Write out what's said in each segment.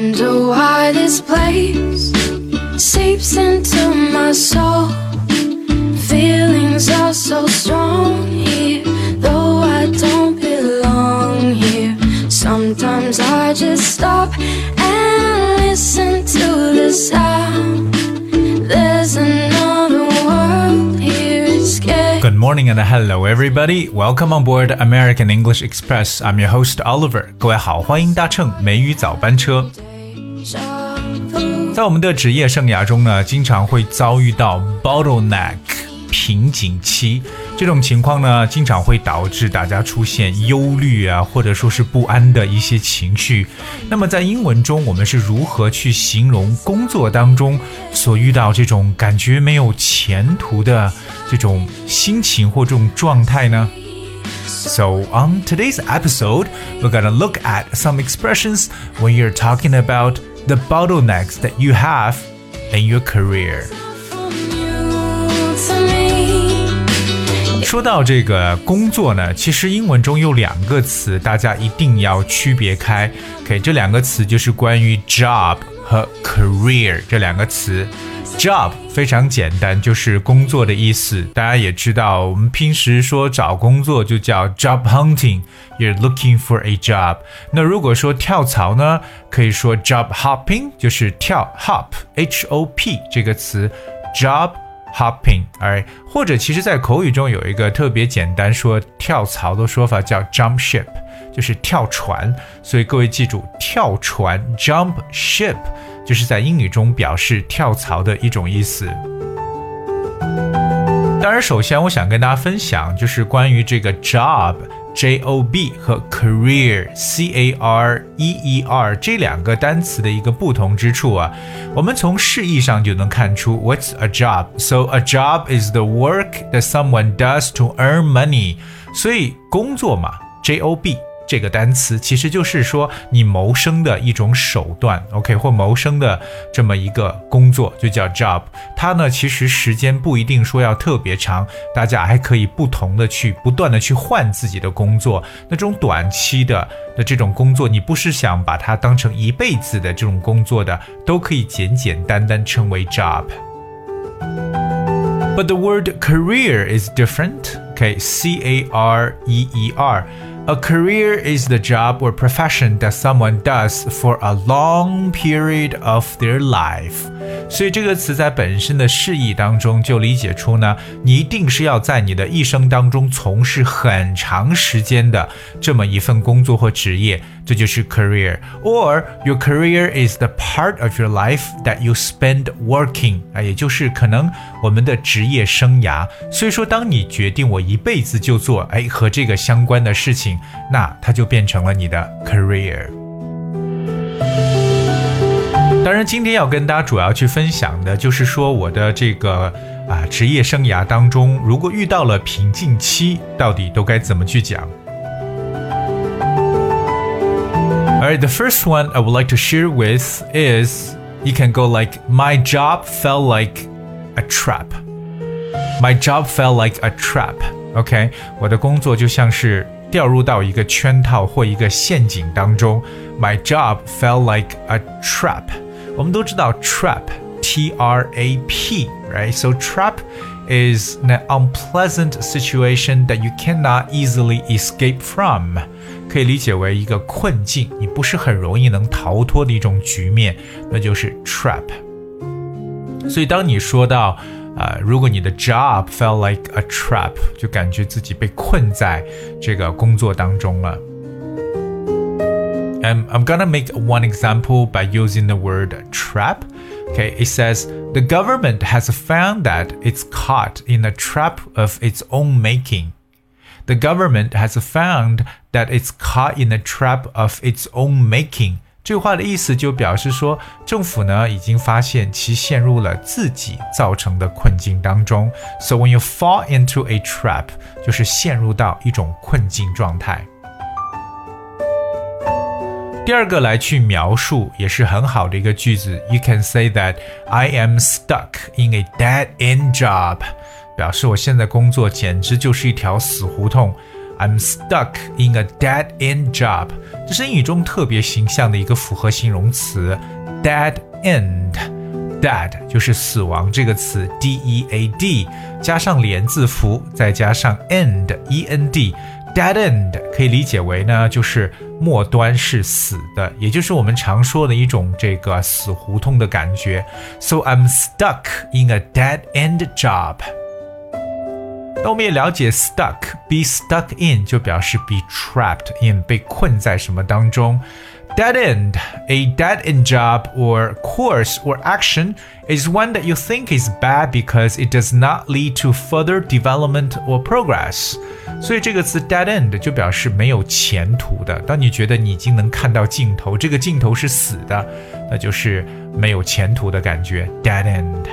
Wonder why this place seeps into my soul. Feelings are so strong here, though I don't belong here. Sometimes I just stop and listen to the sound. There's another world here, it's scary. Good morning and hello everybody. Welcome on board American English Express. I'm your host Oliver. 各位好，欢迎搭乘美语早班车。 在我们的职业生涯中呢，经常会遭遇到 bottleneck 瓶颈期这种情况呢，经常会导致大家出现忧虑啊，或者说是不安的一些情绪。那么在英文中，我们是如何去形容工作当中所遇到这种感觉没有前途的这种心情或这种状态呢？So on today's episode, we're gonna look at some expressions when you're talking about the bottlenecks that you have in your career. From you to me. 说到这个工作呢，其实英文中有两个词，大家一定要区别开。OK，这两个词就是关于 job 和 career 这两个词。 Job 非常简单，就是工作的意思。大家也知道，我们平时说找工作就叫 job hunting，you're looking for a job。那如果说跳槽呢，可以说 job hopping，就是跳 hop，h o p 这个词，job。hopping，哎，或者其实，在口语中有一个特别简单说跳槽的说法叫 jump ship，就是跳船。所以各位记住，跳船 jump ship 就是在英语中表示跳槽的一种意思。当然，首先我想跟大家分享，就是关于这个 job。J O B 和 career C A R E E R 这两个单词的一个不同之处啊，我们从释义上就能看出 What's a job? So a job is the work that someone does to earn money. 所以工作嘛，J O B 这个单词其实就是说你谋生的一种手段，OK，或谋生的这么一个工作就叫 job。它呢其实时间不一定说要特别长，大家还可以不同的去不断的去换自己的工作。那种短期的的这种工作，你不是想把它当成一辈子的这种工作的，都可以简简单单称为 job。But the word career is different，OK，C-A-R-E-E-R A career is the job or profession that someone does for a long period of their life. 所以这个词在本身的释义当中就理解出呢，你一定是要在你的一生当中从事很长时间的这么一份工作或职业，这就是 career。Or your career is the part of your life that you spend working，啊，也就是可能我们的职业生涯。所以说，当你决定我一辈子就做哎和这个相关的事情，那它就变成了你的 career。当然，今天要跟大家主要去分享的就是说我的这个啊职业生涯当中，如果遇到了瓶颈期，到底都该怎么去讲？Alright, the first one I would like to share with is you can go like my job felt like a trap. My job felt like a trap. OK，我的工作就像是掉入到一个圈套或一个陷阱当中。My job felt like a trap. 我们都知道 trap，T R A P，right？So trap is an unpleasant situation that you cannot easily escape from，可以理解为一个困境，你不是很容易能逃脱的一种局面，那就是 trap。所以当你说到啊、呃，如果你的 job felt like a trap，就感觉自己被困在这个工作当中了。 And I'm gonna make one example by using the word trap. Okay, it says the government has found that it's caught in a trap of its own making. The government has found that it's caught in a trap of its own making. 这句话的意思就表示说，政府呢已经发现其陷入了自己造成的困境当中。So when you fall into a trap，就是陷入到一种困境状态。 第二个来去描述也是很好的一个句子，You can say that I am stuck in a dead end job，表示我现在工作简直就是一条死胡同。 I'm stuck in a dead end job，这是英语中特别形象的一个复合形容词，dead end。dead 就是死亡这个词，d e a d 加上连字符，再加上 end e n d。 Dead end 可以理解为呢，就是末端是死的，也就是我们常说的一种这个死胡同的感觉。So I'm stuck in a dead end job。那我们也了解 stuck，be stuck in 就表示 be trapped in，被困在什么当中。Dead end, a dead end job or course or action is one that you think is bad because it does not lead to further development or progress. 所以这个词 dead end 就表示没有前途的。当你觉得你已经能看到尽头，这个尽头是死的，那就是没有前途的感觉。dead end。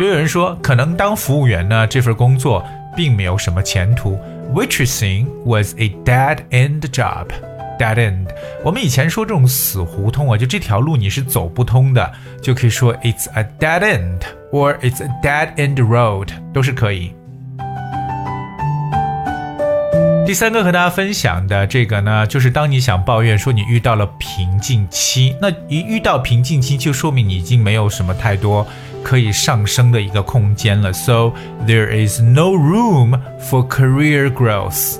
也有人说，可能当服务员呢这份工作并没有什么前途。Waitressing was a dead end job. Dead end，我们以前说这种死胡同啊，就这条路你是走不通的，就可以说 It's a dead end，or It's a dead end road，都是可以。第三个和大家分享的这个呢，就是当你想抱怨说你遇到了瓶颈期，那一遇到瓶颈期，就说明你已经没有什么太多可以上升的一个空间了。So there is no room for career growth.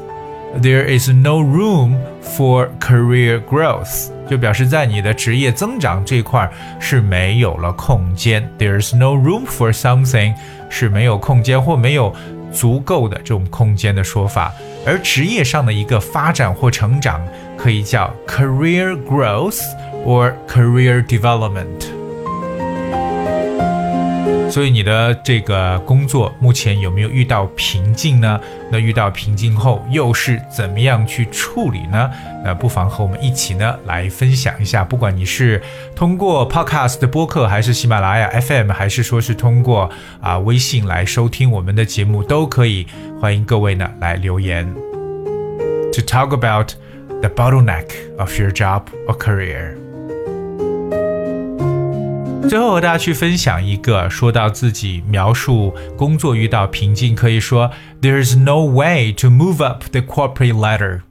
There is no room for career growth，就表示在你的职业增长这块是没有了空间。There's no room for something 是没有空间或没有足够的这种空间的说法。而职业上的一个发展或成长可以叫 career growth or career development。 所以你的这个工作目前有没有遇到瓶颈呢？那遇到瓶颈后又是怎么样去处理呢？那不妨和我们一起呢来分享一下。不管你是通过 Podcast 的播客，还是喜马拉雅 FM，还是说是通过啊微信来收听我们的节目，都可以。欢迎各位呢来留言。To talk about the bottleneck of your job or career. 最后和大家去分享一个，说到自己描述工作遇到瓶颈，可以说 There is no way to move up the corporate ladder.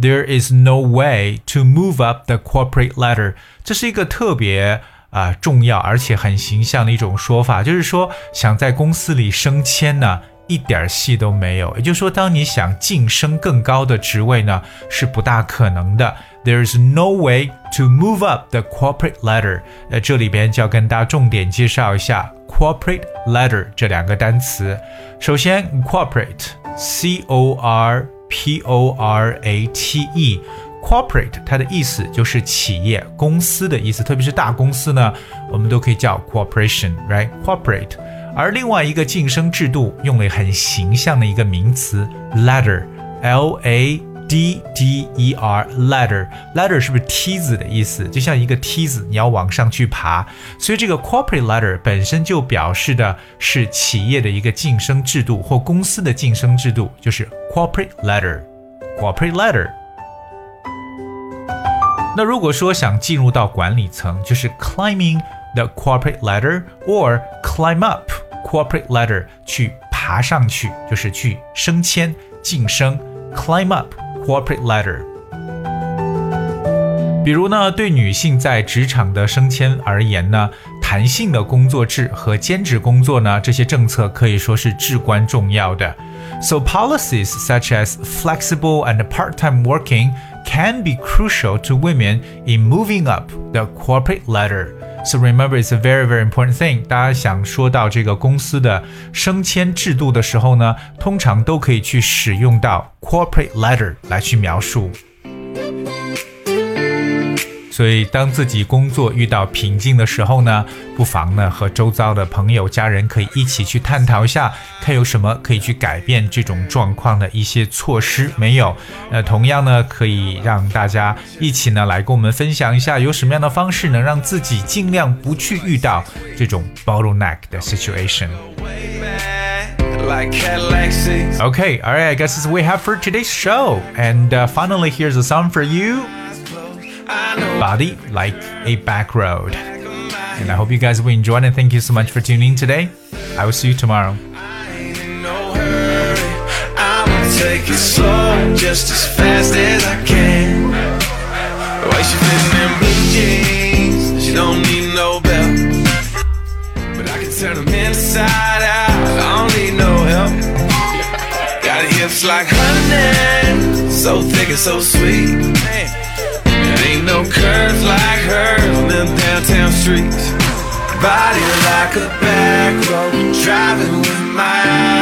There is no way to move up the corporate ladder. 这是一个特别啊、重要而且很形象的一种说法，就是说想在公司里升迁呢。一点戏都没有，也就是说，当你想晋升更高的职位呢，是不大可能的。There's no way to move up the corporate ladder。呃，这里边就要跟大家重点介绍一下 corporate ladder 这两个单词。首先，corporate，c o r p o r a t e，corporate 它的意思就是企业、公司的意思，特别是大公司呢，我们都可以叫 corporation，right？corporate。而另外一个晋升制度用了很形象的一个名词 ladder，L A D D E R，ladder，ladder 是不是梯子的意思？就像一个梯子，你要往上去爬。所以这个 corporate ladder 本身就表示的是企业的一个晋升制度或公司的晋升制度，就是 corporate ladder，corporate ladder。那如果说想进入到管理层，就是 climbing。the corporate ladder or climb up corporate ladder 去爬上去，就是去升迁晋升，climb up corporate ladder。比如呢，对女性在职场的升迁而言呢，弹性的工作制和兼职工作呢，这些政策可以说是至关重要的。So policies such as flexible and part-time working can be crucial to women in moving up the corporate ladder. So remember, it's a very, very important thing. 大家想说到这个公司的升迁制度的时候呢，通常都可以去使用到 corporate ladder 来去描述。 所以，当自己工作遇到瓶颈的时候呢，不妨呢和周遭的朋友、家人可以一起去探讨一下，看有什么可以去改变这种状况的一些措施没有？那同样呢，可以让大家一起呢来跟我们分享一下，有什么样的方式能让自己尽量不去遇到这种 bottleneck 的 situation。Okay, all right, I guess that's what we have for today's show. And uh, finally, here's a song for you. Body like a back road. And I hope you guys will enjoy it and thank you so much for tuning in today. I will see you tomorrow. take it slow, just as fast as I can. Way she in blue jeans, she don't need no belt. But I can turn them inside out, I don't need no help. Got hips like honey, so thick and so sweet. No curves like hers on them downtown streets. Body like a back road, driving with my eyes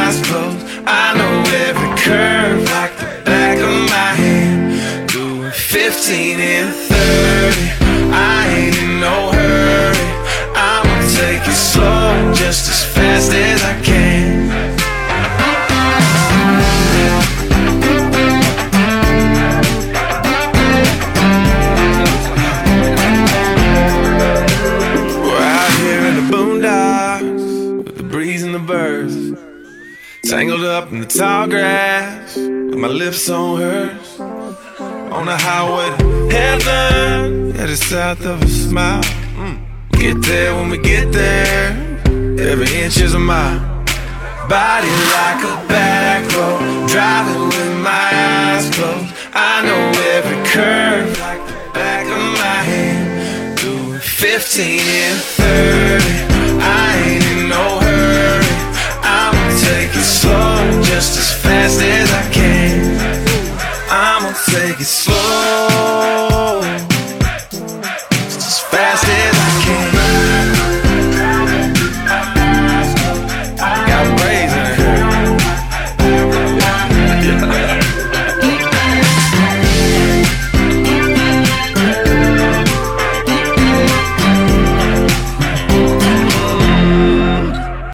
Tangled up in the tall grass with my lips on hers. On the highway to heaven, headed south of a smile. Mm. Get there when we get there, every inch is a mile. Body like a back road, driving with my eyes closed. I know every curve like the back of my hand. Doing 15 and 30. Just as fast as I can. I'ma take it slow.